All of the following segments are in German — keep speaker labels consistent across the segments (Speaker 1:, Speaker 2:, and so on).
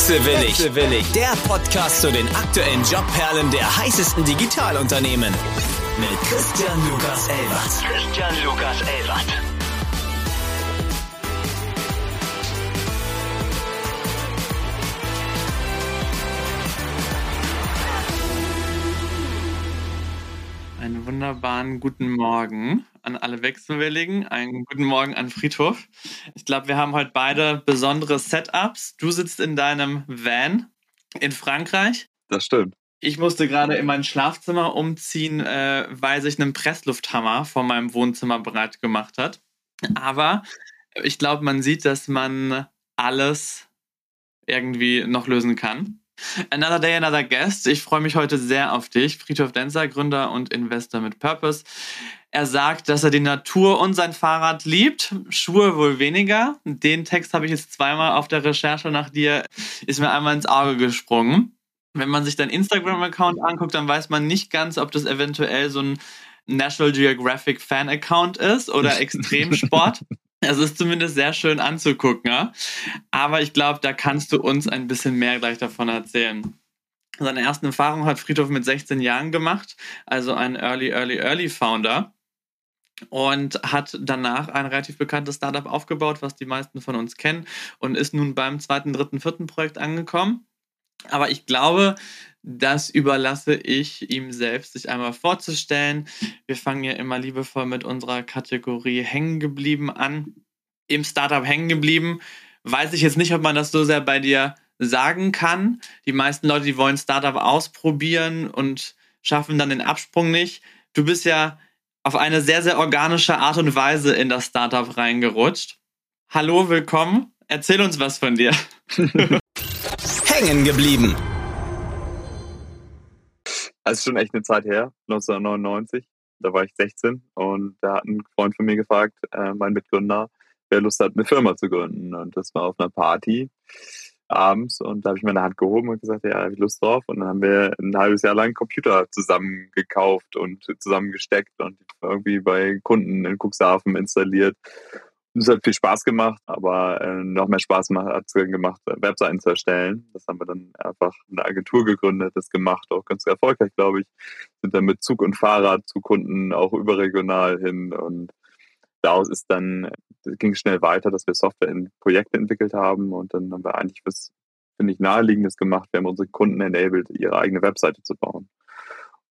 Speaker 1: Wechselwillig. Wechselwillig. Der Podcast zu den aktuellen Jobperlen der heißesten Digitalunternehmen. Mit Christian Lukas Elbert. Christian Lukas Elbert.
Speaker 2: Wunderbaren guten Morgen an alle Wechselwilligen. Einen guten Morgen an Friedhof. Ich glaube, wir haben heute beide besondere Setups. Du sitzt in deinem Van in Frankreich.
Speaker 3: Das stimmt.
Speaker 2: Ich musste gerade in mein Schlafzimmer umziehen, äh, weil sich ein Presslufthammer vor meinem Wohnzimmer bereit gemacht hat. Aber ich glaube, man sieht, dass man alles irgendwie noch lösen kann. Another Day, Another Guest. Ich freue mich heute sehr auf dich. Friedhof Denzer, Gründer und Investor mit Purpose. Er sagt, dass er die Natur und sein Fahrrad liebt, Schuhe wohl weniger. Den Text habe ich jetzt zweimal auf der Recherche nach dir, ist mir einmal ins Auge gesprungen. Wenn man sich dein Instagram-Account anguckt, dann weiß man nicht ganz, ob das eventuell so ein National Geographic Fan-Account ist oder Extremsport. Es ist zumindest sehr schön anzugucken, ja? aber ich glaube, da kannst du uns ein bisschen mehr gleich davon erzählen. Seine ersten Erfahrungen hat Friedhof mit 16 Jahren gemacht, also ein Early, Early, Early Founder und hat danach ein relativ bekanntes Startup aufgebaut, was die meisten von uns kennen und ist nun beim zweiten, dritten, vierten Projekt angekommen. Aber ich glaube, das überlasse ich ihm selbst, sich einmal vorzustellen. Wir fangen ja immer liebevoll mit unserer Kategorie hängen geblieben an. Im Startup hängen geblieben. Weiß ich jetzt nicht, ob man das so sehr bei dir sagen kann. Die meisten Leute, die wollen Startup ausprobieren und schaffen dann den Absprung nicht. Du bist ja auf eine sehr, sehr organische Art und Weise in das Startup reingerutscht. Hallo, willkommen. Erzähl uns was von dir.
Speaker 1: Hängen geblieben.
Speaker 3: Also schon echt eine Zeit her, 1999. Da war ich 16 und da hat ein Freund von mir gefragt, äh, mein Mitgründer, wer Lust hat, eine Firma zu gründen. Und das war auf einer Party abends und da habe ich meine Hand gehoben und gesagt, ja, habe ich Lust drauf. Und dann haben wir ein halbes Jahr lang Computer zusammen gekauft und zusammengesteckt und irgendwie bei Kunden in Cuxhaven installiert es hat viel Spaß gemacht, aber äh, noch mehr Spaß hat es gemacht, Webseiten zu erstellen. Das haben wir dann einfach eine Agentur gegründet, das gemacht, auch ganz erfolgreich, glaube ich. Sind dann mit Zug und Fahrrad zu Kunden auch überregional hin und daraus ist dann, ging schnell weiter, dass wir Software in Projekte entwickelt haben und dann haben wir eigentlich was, finde ich, naheliegendes gemacht. Wir haben unsere Kunden enabled, ihre eigene Webseite zu bauen.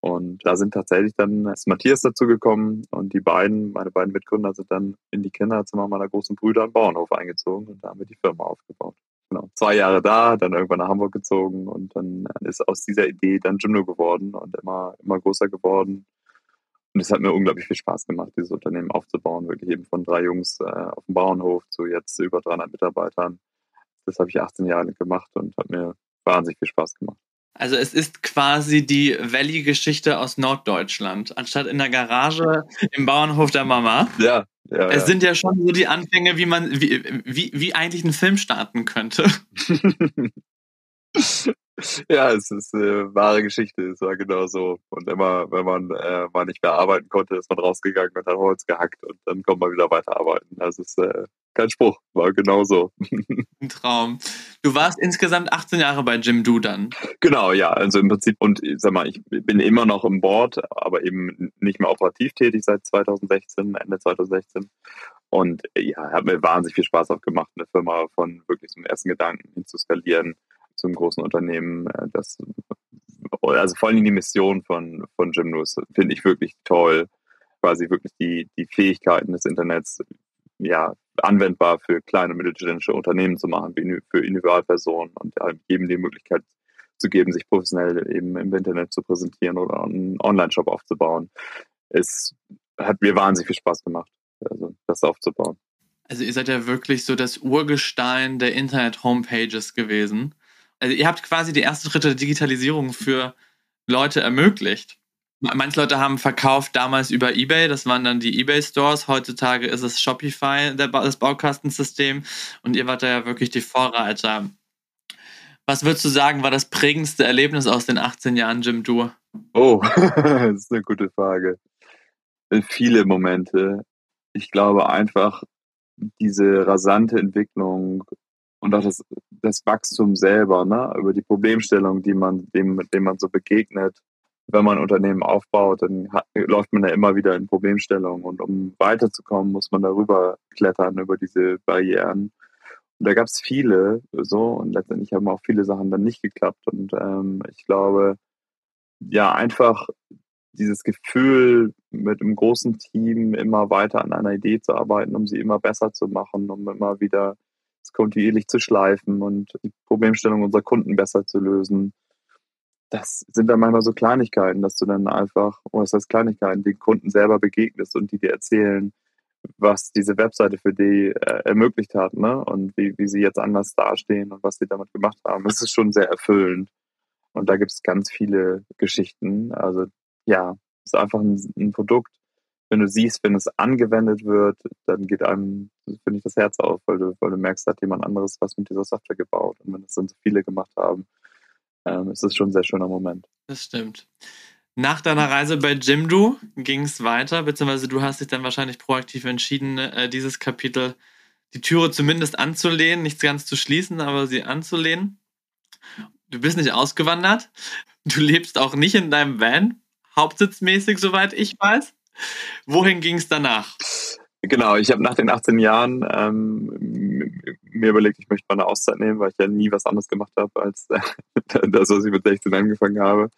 Speaker 3: Und da sind tatsächlich dann ist Matthias dazu gekommen und die beiden, meine beiden Mitgründer, sind dann in die Kinderzimmer meiner großen Brüder am Bauernhof eingezogen und da haben wir die Firma aufgebaut. Genau. Zwei Jahre da, dann irgendwann nach Hamburg gezogen und dann ist aus dieser Idee dann Jimdo geworden und immer, immer größer geworden. Und es hat mir unglaublich viel Spaß gemacht, dieses Unternehmen aufzubauen, wirklich eben von drei Jungs äh, auf dem Bauernhof zu jetzt über 300 Mitarbeitern. Das habe ich 18 Jahre gemacht und hat mir wahnsinnig viel Spaß gemacht.
Speaker 2: Also es ist quasi die Valley-Geschichte aus Norddeutschland. Anstatt in der Garage im Bauernhof der Mama.
Speaker 3: Ja, ja.
Speaker 2: Es
Speaker 3: ja.
Speaker 2: sind ja schon so die Anfänge, wie man, wie, wie, wie eigentlich ein Film starten könnte.
Speaker 3: ja, es ist eine wahre Geschichte. Es war genau so. Und immer, wenn man äh, mal nicht mehr arbeiten konnte, ist man rausgegangen und hat Holz gehackt und dann kommt man wieder weiterarbeiten. Also es ist äh, kein Spruch, war genau so.
Speaker 2: Ein Traum. Du warst insgesamt 18 Jahre bei Jim Du dann.
Speaker 3: Genau, ja. Also im Prinzip, und sag mal, ich bin immer noch im Board, aber eben nicht mehr operativ tätig seit 2016, Ende 2016. Und ja, hat mir wahnsinnig viel Spaß auch gemacht, eine Firma von wirklich zum ersten Gedanken hin zu skalieren zum großen Unternehmen. Äh, das, also vor allem die Mission von, von Gymnus finde ich wirklich toll. Quasi wirklich die, die Fähigkeiten des Internets ja, anwendbar für kleine und mittelständische Unternehmen zu machen, für Individualpersonen und jedem die Möglichkeit zu geben, sich professionell eben im Internet zu präsentieren oder einen Online-Shop aufzubauen. Es hat mir wahnsinnig viel Spaß gemacht, also das aufzubauen.
Speaker 2: Also ihr seid ja wirklich so das Urgestein der Internet-Homepages gewesen. Also ihr habt quasi die ersten Schritte der Digitalisierung für Leute ermöglicht. Manche Leute haben verkauft damals über eBay, das waren dann die eBay-Stores. Heutzutage ist es Shopify, das Baukastensystem. Und ihr wart da ja wirklich die Vorreiter. Was würdest du sagen, war das prägendste Erlebnis aus den 18 Jahren Jim Dur?
Speaker 3: Oh, das ist eine gute Frage. Viele Momente. Ich glaube einfach, diese rasante Entwicklung und auch das, das Wachstum selber, ne, über die Problemstellung, die man, dem, dem man so begegnet. Wenn man ein Unternehmen aufbaut, dann hat, läuft man ja immer wieder in Problemstellungen. Und um weiterzukommen, muss man darüber klettern, über diese Barrieren. Und da gab es viele so und letztendlich haben auch viele Sachen dann nicht geklappt. Und ähm, ich glaube, ja, einfach dieses Gefühl, mit einem großen Team immer weiter an einer Idee zu arbeiten, um sie immer besser zu machen, um immer wieder es kontinuierlich zu schleifen und die Problemstellung unserer Kunden besser zu lösen. Das sind dann manchmal so Kleinigkeiten, dass du dann einfach, oh, das heißt Kleinigkeiten, den Kunden selber begegnest und die dir erzählen, was diese Webseite für die äh, ermöglicht hat, ne? Und wie, wie sie jetzt anders dastehen und was sie damit gemacht haben. Es ist schon sehr erfüllend. Und da gibt es ganz viele Geschichten. Also ja, es ist einfach ein, ein Produkt, wenn du siehst, wenn es angewendet wird, dann geht einem, finde ich, das Herz auf, weil du, weil du merkst, hat jemand anderes was mit dieser Software gebaut. Und wenn es dann so viele gemacht haben, ähm, ist es schon ein sehr schöner Moment.
Speaker 2: Das stimmt. Nach deiner Reise bei Jimdo ging es weiter, beziehungsweise du hast dich dann wahrscheinlich proaktiv entschieden, äh, dieses Kapitel, die Türe zumindest anzulehnen, nicht ganz zu schließen, aber sie anzulehnen. Du bist nicht ausgewandert. Du lebst auch nicht in deinem Van, hauptsitzmäßig, soweit ich weiß. Wohin ging es danach?
Speaker 3: Genau, ich habe nach den 18 Jahren ähm, mir überlegt, ich möchte mal eine Auszeit nehmen, weil ich ja nie was anderes gemacht habe als äh, das, was ich mit 16 angefangen habe.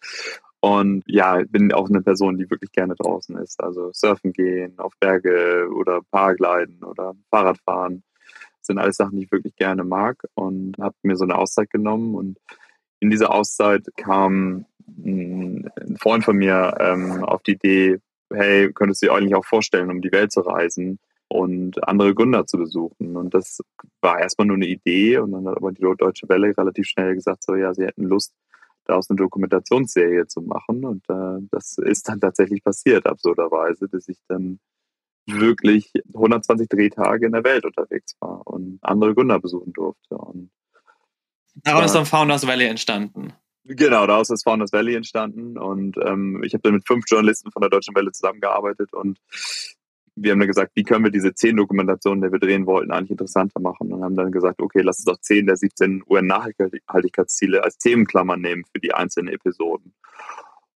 Speaker 3: Und ja, bin auch eine Person, die wirklich gerne draußen ist. Also surfen gehen, auf Berge oder Paragliden oder Fahrradfahren. Das sind alles Sachen, die ich wirklich gerne mag und habe mir so eine Auszeit genommen. Und in dieser Auszeit kam ein Freund von mir ähm, auf die Idee, hey, könntest du dir eigentlich auch vorstellen, um die Welt zu reisen und andere Gründer zu besuchen. Und das war erstmal nur eine Idee und dann hat aber die Deutsche Welle relativ schnell gesagt, so ja, sie hätten Lust, daraus eine Dokumentationsserie zu machen. Und äh, das ist dann tatsächlich passiert, absurderweise, dass ich dann wirklich 120 Drehtage in der Welt unterwegs war und andere Gründer besuchen durfte. Und
Speaker 2: Daraus ist dann Founders Valley entstanden.
Speaker 3: Genau, daraus ist Founders Valley entstanden und ähm, ich habe dann mit fünf Journalisten von der Deutschen Welle zusammengearbeitet und wir haben dann gesagt, wie können wir diese zehn Dokumentationen, die wir drehen wollten, eigentlich interessanter machen und haben dann gesagt, okay, lass uns doch zehn der 17 UN-Nachhaltigkeitsziele als Themenklammern nehmen für die einzelnen Episoden.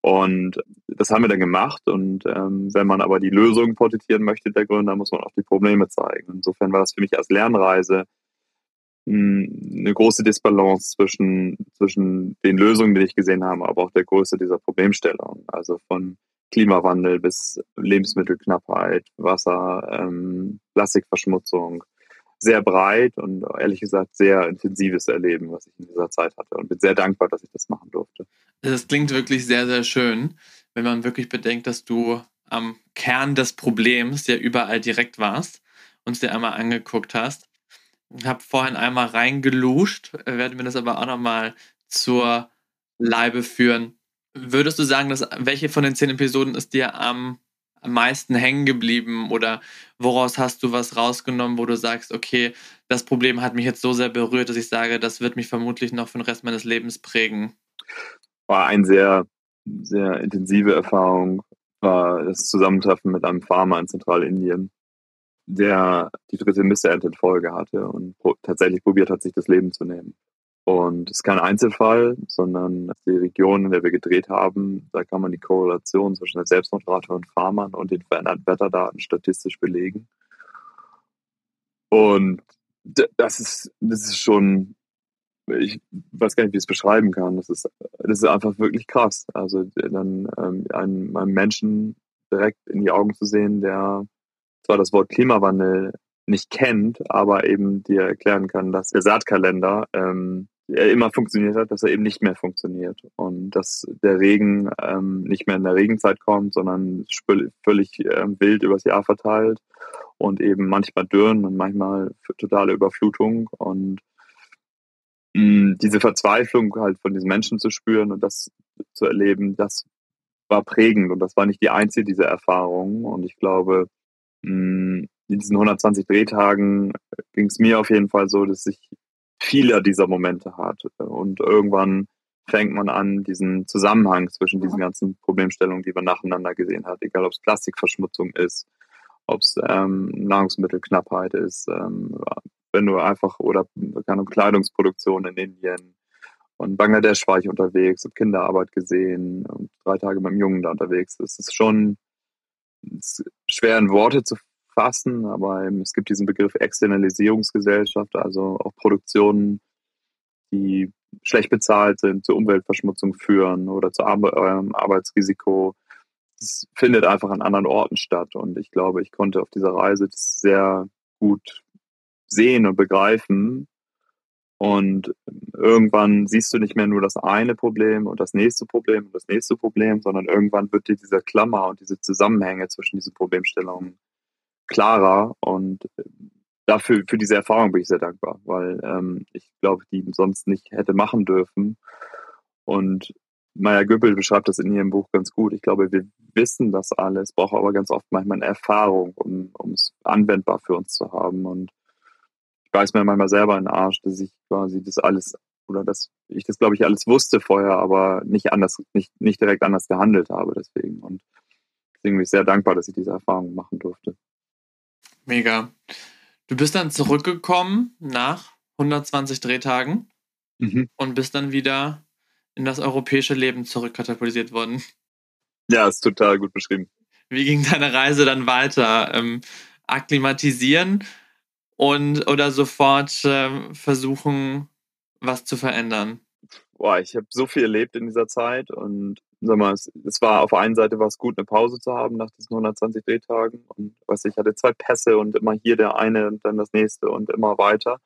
Speaker 3: Und das haben wir dann gemacht. Und ähm, wenn man aber die Lösung porträtieren möchte, der Gründer, muss man auch die Probleme zeigen. Insofern war das für mich als Lernreise eine große Disbalance zwischen, zwischen den Lösungen, die ich gesehen habe, aber auch der Größe dieser Problemstellung. Also von Klimawandel bis Lebensmittelknappheit, Wasser, ähm, Plastikverschmutzung. Sehr breit und ehrlich gesagt sehr intensives Erleben, was ich in dieser Zeit hatte. Und bin sehr dankbar, dass ich das machen durfte.
Speaker 2: Das klingt wirklich sehr, sehr schön, wenn man wirklich bedenkt, dass du am Kern des Problems ja überall direkt warst und es dir einmal angeguckt hast habe vorhin einmal reingeluscht, werde mir das aber auch nochmal zur Leibe führen. Würdest du sagen, dass welche von den zehn Episoden ist dir am, am meisten hängen geblieben oder woraus hast du was rausgenommen, wo du sagst, okay, das Problem hat mich jetzt so sehr berührt, dass ich sage, das wird mich vermutlich noch für den Rest meines Lebens prägen?
Speaker 3: War eine sehr, sehr intensive Erfahrung, war das Zusammentreffen mit einem Farmer in Zentralindien der die dritte Missernte in Folge hatte und pro tatsächlich probiert hat, sich das Leben zu nehmen. Und es ist kein Einzelfall, sondern die Region, in der wir gedreht haben, da kann man die Korrelation zwischen der Selbstmordrate und Farmern und den veränderten Wetterdaten statistisch belegen. Und das ist, das ist schon, ich weiß gar nicht, wie ich es beschreiben kann. Das ist, das ist einfach wirklich krass. Also dann ähm, einen, einen Menschen direkt in die Augen zu sehen, der zwar das Wort Klimawandel nicht kennt, aber eben dir erklären kann, dass der Saatkalender ähm, immer funktioniert hat, dass er eben nicht mehr funktioniert und dass der Regen ähm, nicht mehr in der Regenzeit kommt, sondern völlig äh, wild übers Jahr verteilt und eben manchmal Dürren und manchmal totale Überflutung und mm, diese Verzweiflung halt von diesen Menschen zu spüren und das zu erleben, das war prägend und das war nicht die einzige dieser Erfahrungen und ich glaube, in diesen 120 Drehtagen ging es mir auf jeden Fall so, dass ich viele dieser Momente hatte. Und irgendwann fängt man an, diesen Zusammenhang zwischen diesen ganzen Problemstellungen, die man nacheinander gesehen hat, egal ob es Plastikverschmutzung ist, ob es ähm, Nahrungsmittelknappheit ist, ähm, wenn du einfach oder keine Kleidungsproduktion in Indien. Und Bangladesch war ich unterwegs, habe Kinderarbeit gesehen und drei Tage mit dem Jungen da unterwegs. Es ist schon schwer in Worte zu fassen, aber es gibt diesen Begriff Externalisierungsgesellschaft, also auch Produktionen, die schlecht bezahlt sind, zur Umweltverschmutzung führen oder zu ähm, Arbeitsrisiko. Das findet einfach an anderen Orten statt. Und ich glaube, ich konnte auf dieser Reise das sehr gut sehen und begreifen. Und irgendwann siehst du nicht mehr nur das eine Problem und das nächste Problem und das nächste Problem, sondern irgendwann wird dir dieser Klammer und diese Zusammenhänge zwischen diesen Problemstellungen klarer. Und dafür, für diese Erfahrung bin ich sehr dankbar, weil ähm, ich glaube, die sonst nicht hätte machen dürfen. Und Maya Göppel beschreibt das in ihrem Buch ganz gut. Ich glaube, wir wissen das alles, brauchen aber ganz oft manchmal eine Erfahrung, um, um es anwendbar für uns zu haben. Und ich weiß mir manchmal selber in den Arsch, dass ich quasi das alles oder dass ich das, glaube ich, alles wusste vorher, aber nicht anders, nicht, nicht direkt anders gehandelt habe deswegen. Und deswegen bin ich sehr dankbar, dass ich diese Erfahrung machen durfte.
Speaker 2: Mega. Du bist dann zurückgekommen nach 120 Drehtagen mhm. und bist dann wieder in das europäische Leben zurückkatapultiert worden.
Speaker 3: Ja, ist total gut beschrieben.
Speaker 2: Wie ging deine Reise dann weiter? Ähm, akklimatisieren und oder sofort ähm, versuchen, was zu verändern?
Speaker 3: Boah, ich habe so viel erlebt in dieser Zeit und sag mal, es, es, war auf der einen Seite war es gut, eine Pause zu haben nach diesen 120 Drehtagen. Und weiß ich hatte zwei Pässe und immer hier der eine und dann das nächste und immer weiter.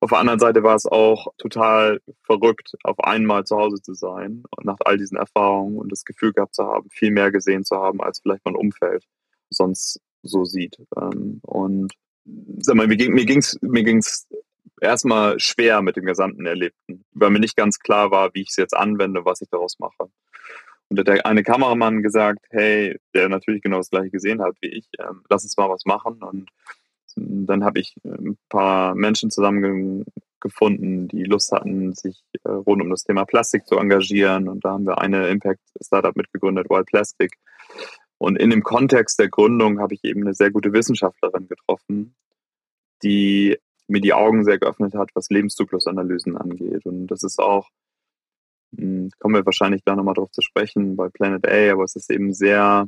Speaker 3: Auf der anderen Seite war es auch total verrückt, auf einmal zu Hause zu sein und nach all diesen Erfahrungen und das Gefühl gehabt zu haben, viel mehr gesehen zu haben, als vielleicht mein Umfeld sonst so sieht. Ähm, und sag mal, mir ging mir ging's mir ging's erstmal schwer mit dem gesamten Erlebten, weil mir nicht ganz klar war, wie ich es jetzt anwende, was ich daraus mache. Und der eine Kameramann gesagt, hey, der natürlich genau das gleiche gesehen hat wie ich, ähm, lass uns mal was machen. Und dann habe ich ein paar Menschen zusammengefunden, die Lust hatten, sich äh, rund um das Thema Plastik zu engagieren. Und da haben wir eine Impact-Startup mitgegründet, Wild Plastic. Und in dem Kontext der Gründung habe ich eben eine sehr gute Wissenschaftlerin getroffen, die mir die Augen sehr geöffnet hat, was Lebenszyklusanalysen angeht. Und das ist auch hm, kommen wir wahrscheinlich da nochmal drauf zu sprechen bei Planet A, aber es ist eben sehr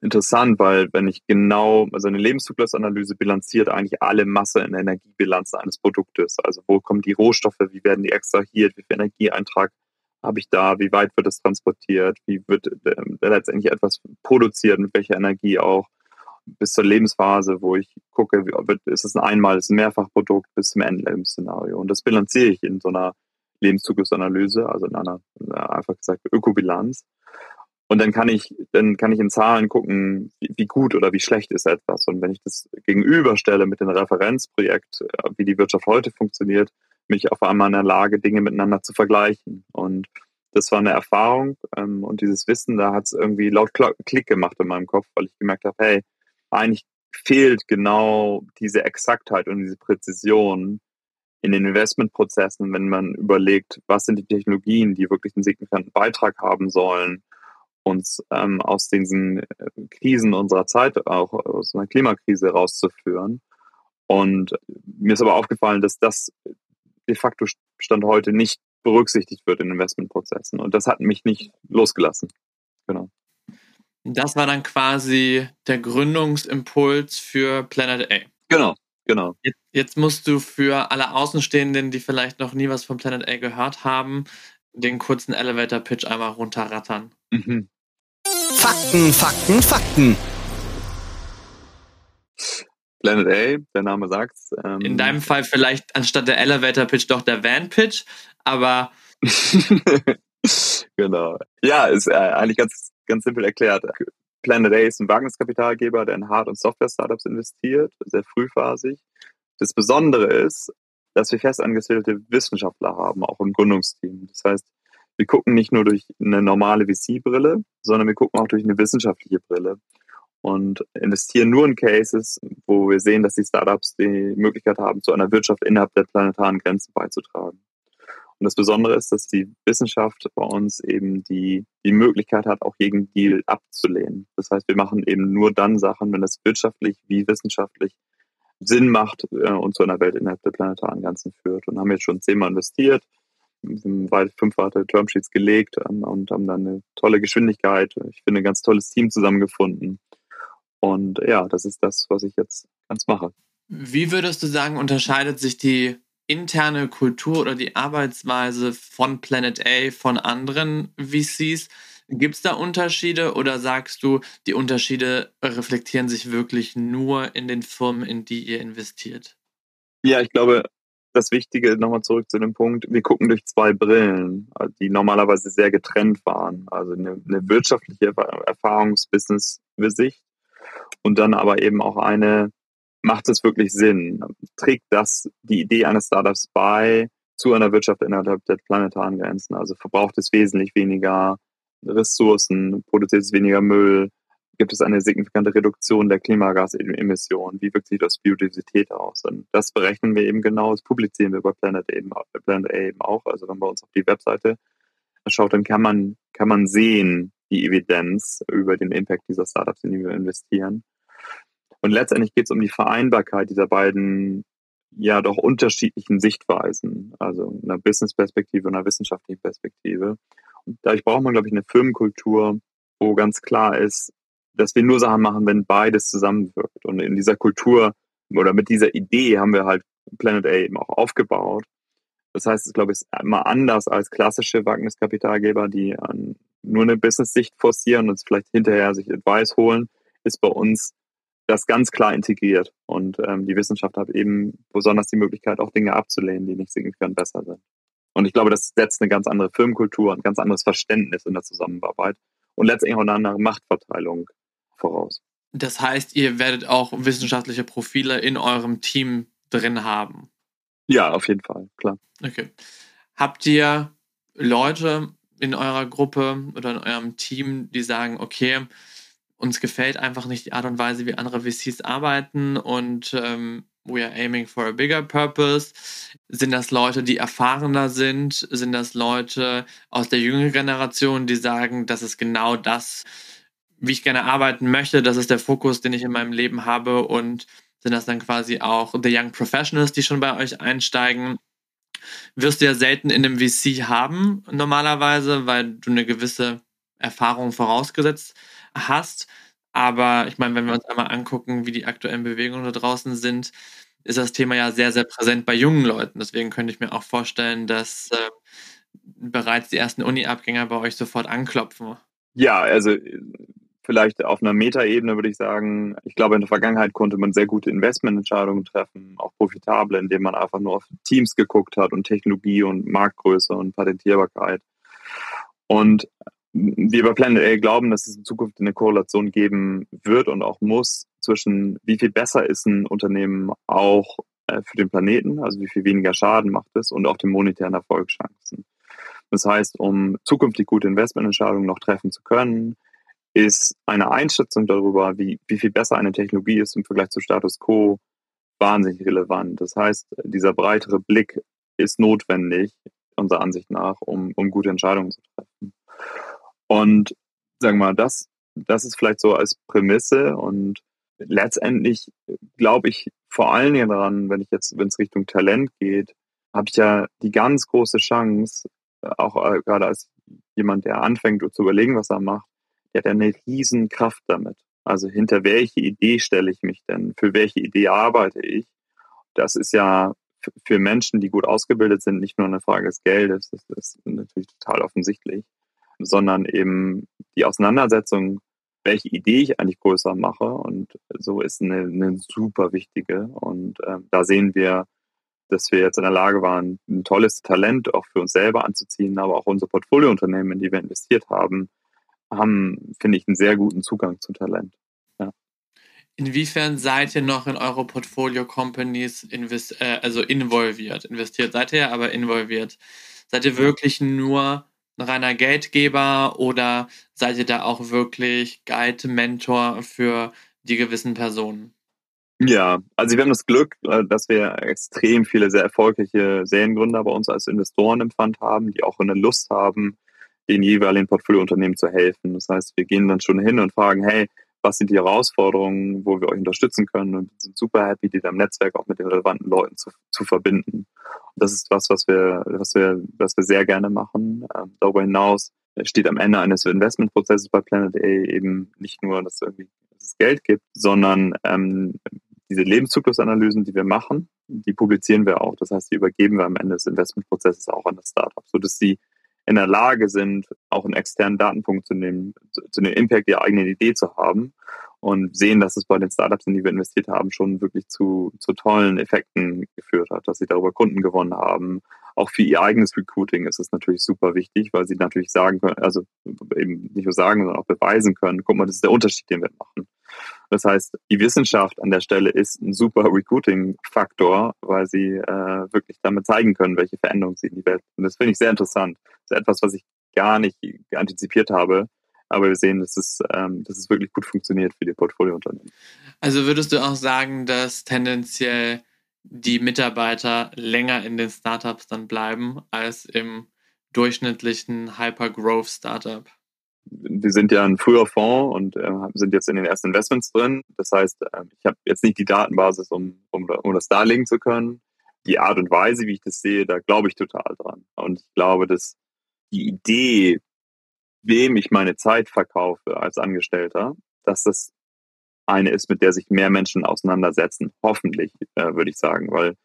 Speaker 3: interessant, weil wenn ich genau, also eine Lebenszyklusanalyse bilanziert eigentlich alle Masse- und Energiebilanz eines Produktes. Also wo kommen die Rohstoffe, wie werden die extrahiert, wie viel Energieeintrag habe ich da, wie weit wird es transportiert, wie wird äh, letztendlich etwas produziert, mit welcher Energie auch, bis zur Lebensphase, wo ich gucke, ist es ein Einmal, ist es ein Mehrfachprodukt bis zum Endlebensszenario. Und das bilanziere ich in so einer Lebenszyklusanalyse, also in einer, einfach gesagt, Ökobilanz. Und dann kann ich, dann kann ich in Zahlen gucken, wie gut oder wie schlecht ist etwas. Und wenn ich das gegenüberstelle mit dem Referenzprojekt, äh, wie die Wirtschaft heute funktioniert, mich auf einmal in der Lage, Dinge miteinander zu vergleichen. Und das war eine Erfahrung ähm, und dieses Wissen, da hat es irgendwie laut Klick gemacht in meinem Kopf, weil ich gemerkt habe, hey, eigentlich fehlt genau diese Exaktheit und diese Präzision, in den Investmentprozessen, wenn man überlegt, was sind die Technologien, die wirklich einen signifikanten Beitrag haben sollen, uns ähm, aus diesen äh, Krisen unserer Zeit, auch aus einer Klimakrise rauszuführen. Und mir ist aber aufgefallen, dass das de facto Stand heute nicht berücksichtigt wird in Investmentprozessen. Und das hat mich nicht losgelassen. Genau.
Speaker 2: Das war dann quasi der Gründungsimpuls für Planet A.
Speaker 3: Genau, Genau.
Speaker 2: Jetzt, jetzt, musst du für alle Außenstehenden, die vielleicht noch nie was von Planet A gehört haben, den kurzen Elevator-Pitch einmal runterrattern. Mhm.
Speaker 1: Fakten, Fakten, Fakten.
Speaker 3: Planet A, der Name sagt's.
Speaker 2: Ähm In deinem Fall vielleicht anstatt der Elevator-Pitch doch der Van-Pitch, aber.
Speaker 3: genau. Ja, ist äh, eigentlich ganz, ganz simpel erklärt. Planet A ist ein Wagniskapitalgeber, der in Hard- und Software-Startups investiert, sehr frühphasig. Das Besondere ist, dass wir festangestellte Wissenschaftler haben, auch im Gründungsteam. Das heißt, wir gucken nicht nur durch eine normale VC-Brille, sondern wir gucken auch durch eine wissenschaftliche Brille und investieren nur in Cases, wo wir sehen, dass die Startups die Möglichkeit haben, zu einer Wirtschaft innerhalb der planetaren Grenzen beizutragen. Und das Besondere ist, dass die Wissenschaft bei uns eben die, die Möglichkeit hat, auch jeden Deal abzulehnen. Das heißt, wir machen eben nur dann Sachen, wenn das wirtschaftlich wie wissenschaftlich Sinn macht äh, und zu einer Welt innerhalb der planetaren Ganzen führt. Und haben jetzt schon zehnmal investiert, fünf weitere Termsheets gelegt ähm, und haben dann eine tolle Geschwindigkeit. Ich finde ein ganz tolles Team zusammengefunden. Und ja, das ist das, was ich jetzt ganz mache.
Speaker 2: Wie würdest du sagen, unterscheidet sich die interne Kultur oder die Arbeitsweise von Planet A von anderen VCs? Gibt es da Unterschiede oder sagst du, die Unterschiede reflektieren sich wirklich nur in den Firmen, in die ihr investiert?
Speaker 3: Ja, ich glaube, das Wichtige, nochmal zurück zu dem Punkt, wir gucken durch zwei Brillen, die normalerweise sehr getrennt waren. Also eine, eine wirtschaftliche Erfahrungsbusiness-Sicht und dann aber eben auch eine, macht es wirklich Sinn? Trägt das die Idee eines Startups bei zu einer Wirtschaft innerhalb der planetaren Grenzen? Also verbraucht es wesentlich weniger Ressourcen, produziert es weniger Müll, gibt es eine signifikante Reduktion der Klimagasemissionen, wie wirkt sich das Biodiversität aus? Und das berechnen wir eben genau, das publizieren wir bei Planet, eben, Planet A eben auch. Also wenn man bei uns auf die Webseite schaut, dann kann man, kann man sehen, die Evidenz über den Impact dieser Startups, in die wir investieren. Und letztendlich geht es um die Vereinbarkeit dieser beiden ja doch unterschiedlichen Sichtweisen, also einer Business-Perspektive und einer wissenschaftlichen Perspektive. Und dadurch braucht man, glaube ich, eine Firmenkultur, wo ganz klar ist, dass wir nur Sachen machen, wenn beides zusammenwirkt. Und in dieser Kultur oder mit dieser Idee haben wir halt Planet A eben auch aufgebaut. Das heißt, es glaube ich, ist immer anders als klassische Wagniskapitalgeber, die an nur eine Business-Sicht forcieren und vielleicht hinterher sich Advice holen, ist bei uns das ganz klar integriert. Und ähm, die Wissenschaft hat eben besonders die Möglichkeit, auch Dinge abzulehnen, die nicht signifikant besser sind. Und ich glaube, das setzt eine ganz andere Firmenkultur, ein ganz anderes Verständnis in der Zusammenarbeit und letztendlich auch eine andere Machtverteilung voraus.
Speaker 2: Das heißt, ihr werdet auch wissenschaftliche Profile in eurem Team drin haben.
Speaker 3: Ja, auf jeden Fall, klar.
Speaker 2: Okay. Habt ihr Leute in eurer Gruppe oder in eurem Team, die sagen, okay, uns gefällt einfach nicht die Art und Weise, wie andere VCs arbeiten und ähm, we are aiming for a bigger purpose? Sind das Leute, die erfahrener sind? Sind das Leute aus der jüngeren Generation, die sagen, das ist genau das, wie ich gerne arbeiten möchte, das ist der Fokus, den ich in meinem Leben habe und sind das dann quasi auch the young professionals, die schon bei euch einsteigen? Wirst du ja selten in einem VC haben, normalerweise, weil du eine gewisse Erfahrung vorausgesetzt hast. Aber ich meine, wenn wir uns einmal angucken, wie die aktuellen Bewegungen da draußen sind, ist das Thema ja sehr, sehr präsent bei jungen Leuten. Deswegen könnte ich mir auch vorstellen, dass äh, bereits die ersten Uni-Abgänger bei euch sofort anklopfen.
Speaker 3: Ja, also vielleicht auf einer Metaebene würde ich sagen, ich glaube, in der Vergangenheit konnte man sehr gute Investmententscheidungen treffen, auch profitable, indem man einfach nur auf Teams geguckt hat und Technologie und Marktgröße und Patentierbarkeit. Und wir bei Planet A glauben, dass es in Zukunft eine Korrelation geben wird und auch muss zwischen wie viel besser ist ein Unternehmen auch äh, für den Planeten, also wie viel weniger Schaden macht es und auch den monetären Erfolgschancen. Das heißt, um zukünftig gute Investmententscheidungen noch treffen zu können, ist eine Einschätzung darüber, wie, wie viel besser eine Technologie ist im Vergleich zu Status quo, wahnsinnig relevant. Das heißt, dieser breitere Blick ist notwendig, unserer Ansicht nach, um, um gute Entscheidungen zu treffen. Und sagen wir mal, das, das ist vielleicht so als Prämisse und letztendlich glaube ich vor allen Dingen daran, wenn ich jetzt, wenn es Richtung Talent geht, habe ich ja die ganz große Chance, auch äh, gerade als jemand, der anfängt zu überlegen, was er macht, der hat eine riesen Kraft damit. Also hinter welche Idee stelle ich mich denn? Für welche Idee arbeite ich? Das ist ja für Menschen, die gut ausgebildet sind, nicht nur eine Frage des Geldes, das ist natürlich total offensichtlich, sondern eben die Auseinandersetzung, welche Idee ich eigentlich größer mache. Und so ist eine, eine super wichtige. Und äh, da sehen wir, dass wir jetzt in der Lage waren, ein tolles Talent auch für uns selber anzuziehen, aber auch unsere Portfoliounternehmen, in die wir investiert haben, haben, finde ich, einen sehr guten Zugang zu Talent. Ja.
Speaker 2: Inwiefern seid ihr noch in eure Portfolio-Companies invest äh, also involviert? Investiert seid ihr, aber involviert. Seid ihr wirklich nur ein reiner Geldgeber oder seid ihr da auch wirklich Guide, Mentor für die gewissen Personen?
Speaker 3: Ja, also wir haben das Glück, äh, dass wir extrem viele sehr erfolgreiche Seriengründer bei uns als Investoren empfand haben, die auch eine Lust haben, den jeweiligen Portfoliounternehmen zu helfen. Das heißt, wir gehen dann schon hin und fragen, hey, was sind die Herausforderungen, wo wir euch unterstützen können und sind super happy, die dann im Netzwerk auch mit den relevanten Leuten zu, zu verbinden. Und das ist was, was wir, was wir, was wir sehr gerne machen. Ähm, darüber hinaus steht am Ende eines Investmentprozesses bei Planet A eben nicht nur, dass, irgendwie, dass es Geld gibt, sondern ähm, diese Lebenszyklusanalysen, die wir machen, die publizieren wir auch. Das heißt, die übergeben wir am Ende des Investmentprozesses auch an das Startup, sodass sie in der Lage sind, auch einen externen Datenpunkt zu nehmen, zu, dem Impact ihrer eigenen Idee zu haben und sehen, dass es bei den Startups, in die wir investiert haben, schon wirklich zu, zu tollen Effekten geführt hat, dass sie darüber Kunden gewonnen haben. Auch für ihr eigenes Recruiting ist es natürlich super wichtig, weil sie natürlich sagen können, also eben nicht nur sagen, sondern auch beweisen können, guck mal, das ist der Unterschied, den wir machen. Das heißt, die Wissenschaft an der Stelle ist ein super Recruiting-Faktor, weil sie äh, wirklich damit zeigen können, welche Veränderungen sie in die Welt. Und das finde ich sehr interessant. Das ist etwas, was ich gar nicht antizipiert habe. Aber wir sehen, dass es, ähm, dass es wirklich gut funktioniert für die Portfoliounternehmen.
Speaker 2: Also würdest du auch sagen, dass tendenziell die Mitarbeiter länger in den Startups dann bleiben als im durchschnittlichen Hyper-Growth-Startup?
Speaker 3: Wir sind ja ein früher Fonds und äh, sind jetzt in den ersten Investments drin. Das heißt, äh, ich habe jetzt nicht die Datenbasis, um, um, um das darlegen zu können. Die Art und Weise, wie ich das sehe, da glaube ich total dran. Und ich glaube, dass die Idee, wem ich meine Zeit verkaufe als Angestellter, dass das eine ist, mit der sich mehr Menschen auseinandersetzen. Hoffentlich, äh, würde ich sagen. Weil,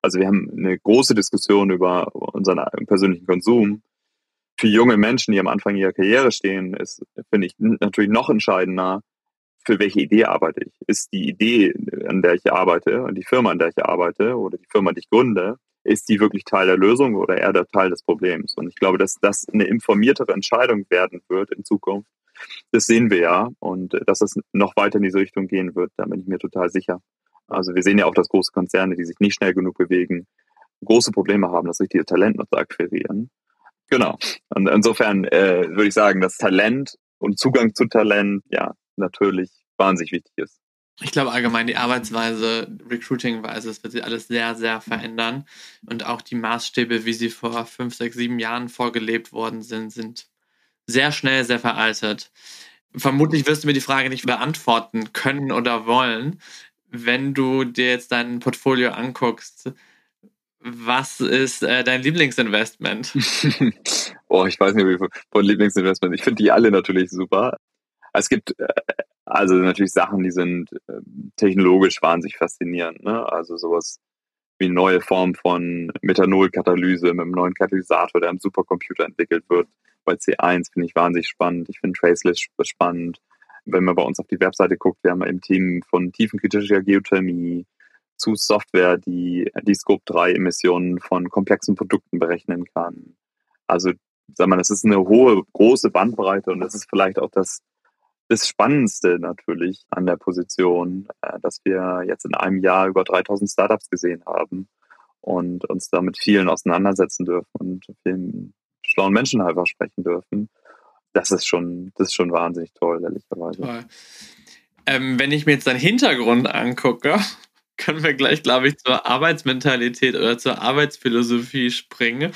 Speaker 3: also wir haben eine große Diskussion über unseren persönlichen Konsum für junge Menschen, die am Anfang ihrer Karriere stehen, ist, finde ich, natürlich noch entscheidender, für welche Idee arbeite ich. Ist die Idee, an der ich arbeite und die Firma, an der ich arbeite oder die Firma, die ich gründe, ist die wirklich Teil der Lösung oder eher der Teil des Problems? Und ich glaube, dass das eine informiertere Entscheidung werden wird in Zukunft. Das sehen wir ja und dass es noch weiter in diese Richtung gehen wird, da bin ich mir total sicher. Also wir sehen ja auch, dass große Konzerne, die sich nicht schnell genug bewegen, große Probleme haben, das richtige Talent noch zu akquirieren. Genau. Und insofern äh, würde ich sagen, dass Talent und Zugang zu Talent ja natürlich wahnsinnig wichtig ist.
Speaker 2: Ich glaube allgemein die Arbeitsweise, Recruiting-Weise, das wird sich alles sehr, sehr verändern. Und auch die Maßstäbe, wie sie vor fünf, sechs, sieben Jahren vorgelebt worden sind, sind sehr schnell, sehr veraltet. Vermutlich wirst du mir die Frage nicht beantworten können oder wollen. Wenn du dir jetzt dein Portfolio anguckst, was ist äh, dein Lieblingsinvestment?
Speaker 3: oh, ich weiß nicht, wie von Lieblingsinvestment. Ich finde die alle natürlich super. Es gibt äh, also natürlich Sachen, die sind äh, technologisch wahnsinnig faszinierend. Ne? Also sowas wie eine neue Form von Methanolkatalyse mit einem neuen Katalysator, der am Supercomputer entwickelt wird. Bei C1 finde ich wahnsinnig spannend. Ich finde Traceless spannend. Wenn man bei uns auf die Webseite guckt, wir haben im Team von tiefenkritischer Geothermie, zu Software, die die Scope-3-Emissionen von komplexen Produkten berechnen kann. Also, sag mal, das ist eine hohe, große Bandbreite und das ist vielleicht auch das, das Spannendste natürlich an der Position, äh, dass wir jetzt in einem Jahr über 3000 Startups gesehen haben und uns da mit vielen auseinandersetzen dürfen und vielen schlauen Menschen einfach sprechen dürfen. Das ist schon, das ist schon wahnsinnig toll, ehrlicherweise. Toll.
Speaker 2: Ähm, wenn ich mir jetzt deinen Hintergrund angucke, können wir gleich, glaube ich, zur Arbeitsmentalität oder zur Arbeitsphilosophie springen.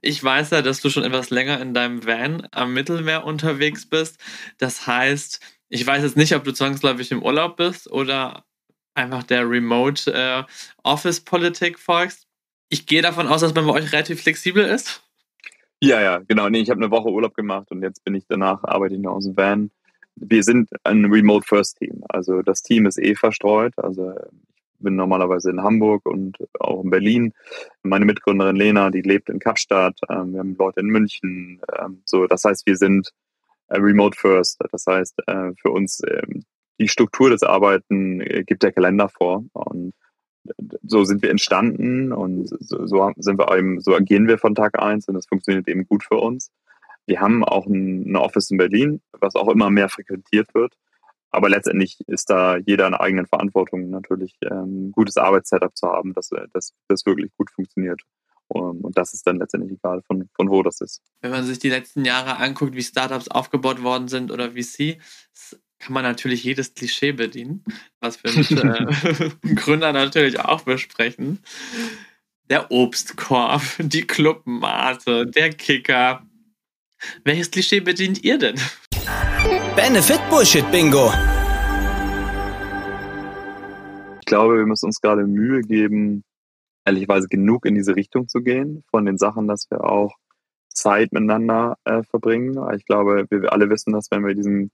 Speaker 2: Ich weiß ja, dass du schon etwas länger in deinem Van am Mittelmeer unterwegs bist. Das heißt, ich weiß jetzt nicht, ob du zwangsläufig im Urlaub bist oder einfach der Remote äh, Office Politik folgst. Ich gehe davon aus, dass man bei euch relativ flexibel ist.
Speaker 3: Ja, ja, genau. Nee, ich habe eine Woche Urlaub gemacht und jetzt bin ich danach, arbeite ich noch aus dem Van. Wir sind ein Remote First Team. Also das Team ist eh verstreut. Also bin normalerweise in Hamburg und auch in Berlin. Meine Mitgründerin Lena, die lebt in Kapstadt. Ähm, wir haben Leute in München. Ähm, so, das heißt, wir sind äh, remote first. Das heißt, äh, für uns ähm, die Struktur des Arbeiten äh, gibt der Kalender vor und so sind wir entstanden und so, sind wir eben, so agieren wir von Tag eins und das funktioniert eben gut für uns. Wir haben auch ein, ein Office in Berlin, was auch immer mehr frequentiert wird. Aber letztendlich ist da jeder in eigenen Verantwortung natürlich ähm, ein gutes Arbeitssetup zu haben, dass das, das wirklich gut funktioniert. Und das ist dann letztendlich egal, von, von wo das ist.
Speaker 2: Wenn man sich die letzten Jahre anguckt, wie Startups aufgebaut worden sind oder wie sie, kann man natürlich jedes Klischee bedienen, was wir mit äh, Gründern natürlich auch besprechen. Der Obstkorb, die Clubmate, der Kicker. Welches Klischee bedient ihr denn?
Speaker 1: Benefit Bullshit Bingo.
Speaker 3: Ich glaube, wir müssen uns gerade Mühe geben, ehrlicherweise genug in diese Richtung zu gehen, von den Sachen, dass wir auch Zeit miteinander äh, verbringen. Ich glaube, wir alle wissen, dass wenn wir diesen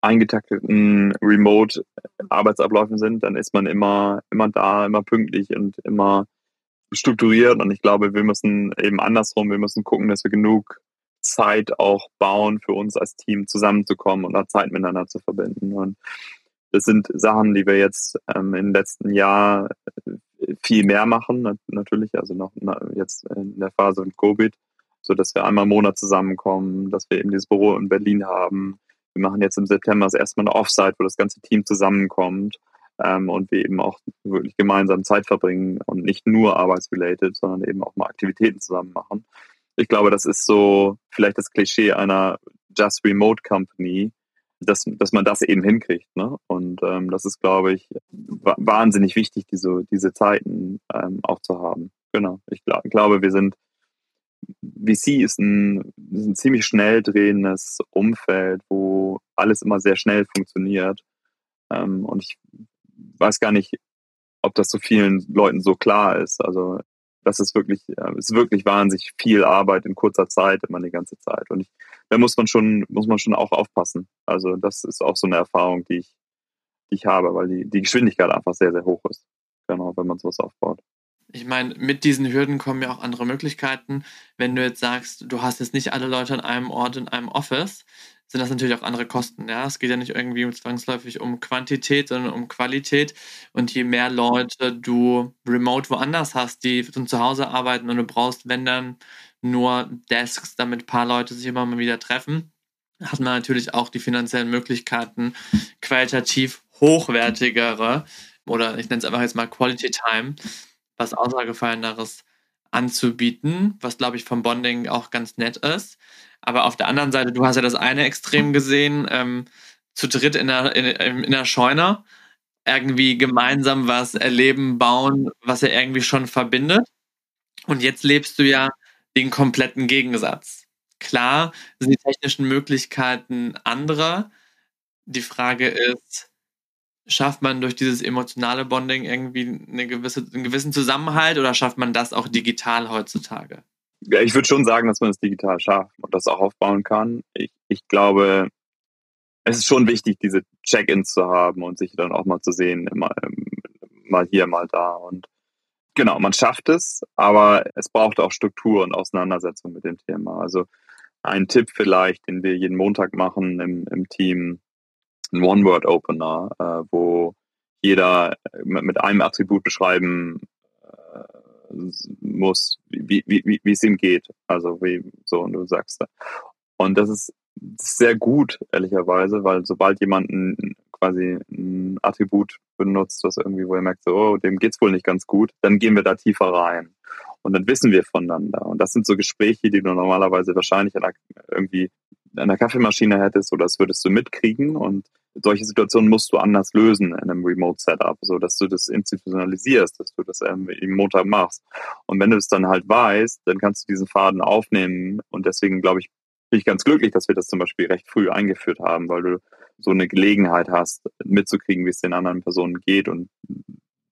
Speaker 3: eingetakteten Remote-Arbeitsabläufen sind, dann ist man immer, immer da, immer pünktlich und immer strukturiert. Und ich glaube, wir müssen eben andersrum, wir müssen gucken, dass wir genug Zeit auch bauen, für uns als Team zusammenzukommen und da Zeit miteinander zu verbinden. Und das sind Sachen, die wir jetzt ähm, im letzten Jahr äh, viel mehr machen, natürlich, also noch jetzt in der Phase mit Covid, so dass wir einmal im Monat zusammenkommen, dass wir eben dieses Büro in Berlin haben. Wir machen jetzt im September das erste Mal eine Offsite, wo das ganze Team zusammenkommt ähm, und wir eben auch wirklich gemeinsam Zeit verbringen und nicht nur arbeitsrelated, sondern eben auch mal Aktivitäten zusammen machen. Ich glaube, das ist so vielleicht das Klischee einer Just Remote Company, dass, dass man das eben hinkriegt. Ne? Und ähm, das ist, glaube ich, wahnsinnig wichtig, diese, diese Zeiten ähm, auch zu haben. Genau. Ich glaub, glaube, wir sind, VC ist ein, ist ein ziemlich schnell drehendes Umfeld, wo alles immer sehr schnell funktioniert. Ähm, und ich weiß gar nicht, ob das so vielen Leuten so klar ist. Also das ist wirklich, ist wirklich wahnsinnig viel Arbeit in kurzer Zeit, immer die ganze Zeit. Und ich, da muss man schon, muss man schon auch aufpassen. Also das ist auch so eine Erfahrung, die ich, die ich habe, weil die, die Geschwindigkeit einfach sehr, sehr hoch ist. Genau, wenn man sowas aufbaut.
Speaker 2: Ich meine, mit diesen Hürden kommen ja auch andere Möglichkeiten. Wenn du jetzt sagst, du hast jetzt nicht alle Leute an einem Ort in einem Office, sind das natürlich auch andere Kosten. Ja? Es geht ja nicht irgendwie zwangsläufig um Quantität, sondern um Qualität. Und je mehr Leute du remote woanders hast, die von zu Hause arbeiten und du brauchst, wenn dann nur Desks, damit ein paar Leute sich immer mal wieder treffen, hat man natürlich auch die finanziellen Möglichkeiten, qualitativ hochwertigere oder ich nenne es einfach jetzt mal Quality Time, was Aussagefalleneres anzubieten, was glaube ich vom Bonding auch ganz nett ist. Aber auf der anderen Seite, du hast ja das eine Extrem gesehen, ähm, zu dritt in der, in, in der Scheune, irgendwie gemeinsam was erleben, bauen, was ja irgendwie schon verbindet. Und jetzt lebst du ja den kompletten Gegensatz. Klar sind die technischen Möglichkeiten andere. Die Frage ist, schafft man durch dieses emotionale Bonding irgendwie eine gewisse, einen gewissen Zusammenhalt oder schafft man das auch digital heutzutage?
Speaker 3: Ja, ich würde schon sagen, dass man es digital schafft und das auch aufbauen kann. Ich, ich glaube, es ist schon wichtig, diese Check-ins zu haben und sich dann auch mal zu sehen, immer, mal hier, mal da. Und genau, man schafft es, aber es braucht auch Struktur und Auseinandersetzung mit dem Thema. Also ein Tipp vielleicht, den wir jeden Montag machen im, im Team, ein One-Word-Opener, äh, wo jeder mit einem Attribut beschreiben äh, muss, wie, wie, es ihm geht. Also wie so, und du sagst. Und das ist sehr gut, ehrlicherweise, weil sobald jemand ein, quasi ein Attribut benutzt, was irgendwie, wo er merkt, so, oh, dem geht's wohl nicht ganz gut, dann gehen wir da tiefer rein. Und dann wissen wir voneinander. Und das sind so Gespräche, die du normalerweise wahrscheinlich an einer, irgendwie an der Kaffeemaschine hättest oder das würdest du mitkriegen. Und solche Situationen musst du anders lösen in einem Remote-Setup, so dass du das institutionalisierst, dass du das im Montag machst. Und wenn du es dann halt weißt, dann kannst du diesen Faden aufnehmen. Und deswegen glaube ich, bin ich ganz glücklich, dass wir das zum Beispiel recht früh eingeführt haben, weil du so eine Gelegenheit hast, mitzukriegen, wie es den anderen Personen geht. Und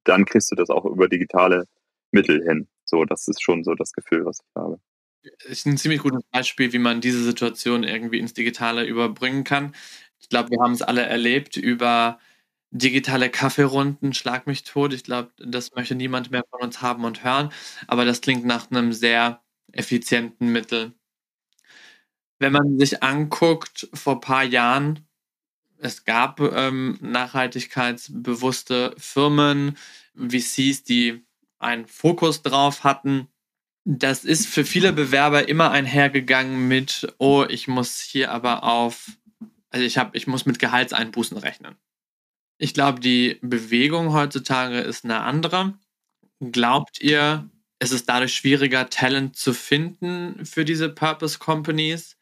Speaker 3: dann kriegst du das auch über digitale Mittel hin. So, das ist schon so das Gefühl, was ich habe
Speaker 2: ist ein ziemlich gutes Beispiel, wie man diese Situation irgendwie ins Digitale überbringen kann. Ich glaube, wir haben es alle erlebt über digitale Kaffeerunden, schlag mich tot. Ich glaube, das möchte niemand mehr von uns haben und hören, aber das klingt nach einem sehr effizienten Mittel. Wenn man sich anguckt, vor ein paar Jahren, es gab ähm, nachhaltigkeitsbewusste Firmen, VCs, die einen Fokus drauf hatten das ist für viele Bewerber immer einhergegangen mit, oh, ich muss hier aber auf, also ich habe, ich muss mit Gehaltseinbußen rechnen. Ich glaube, die Bewegung heutzutage ist eine andere. Glaubt ihr, es ist dadurch schwieriger, Talent zu finden für diese Purpose Companies?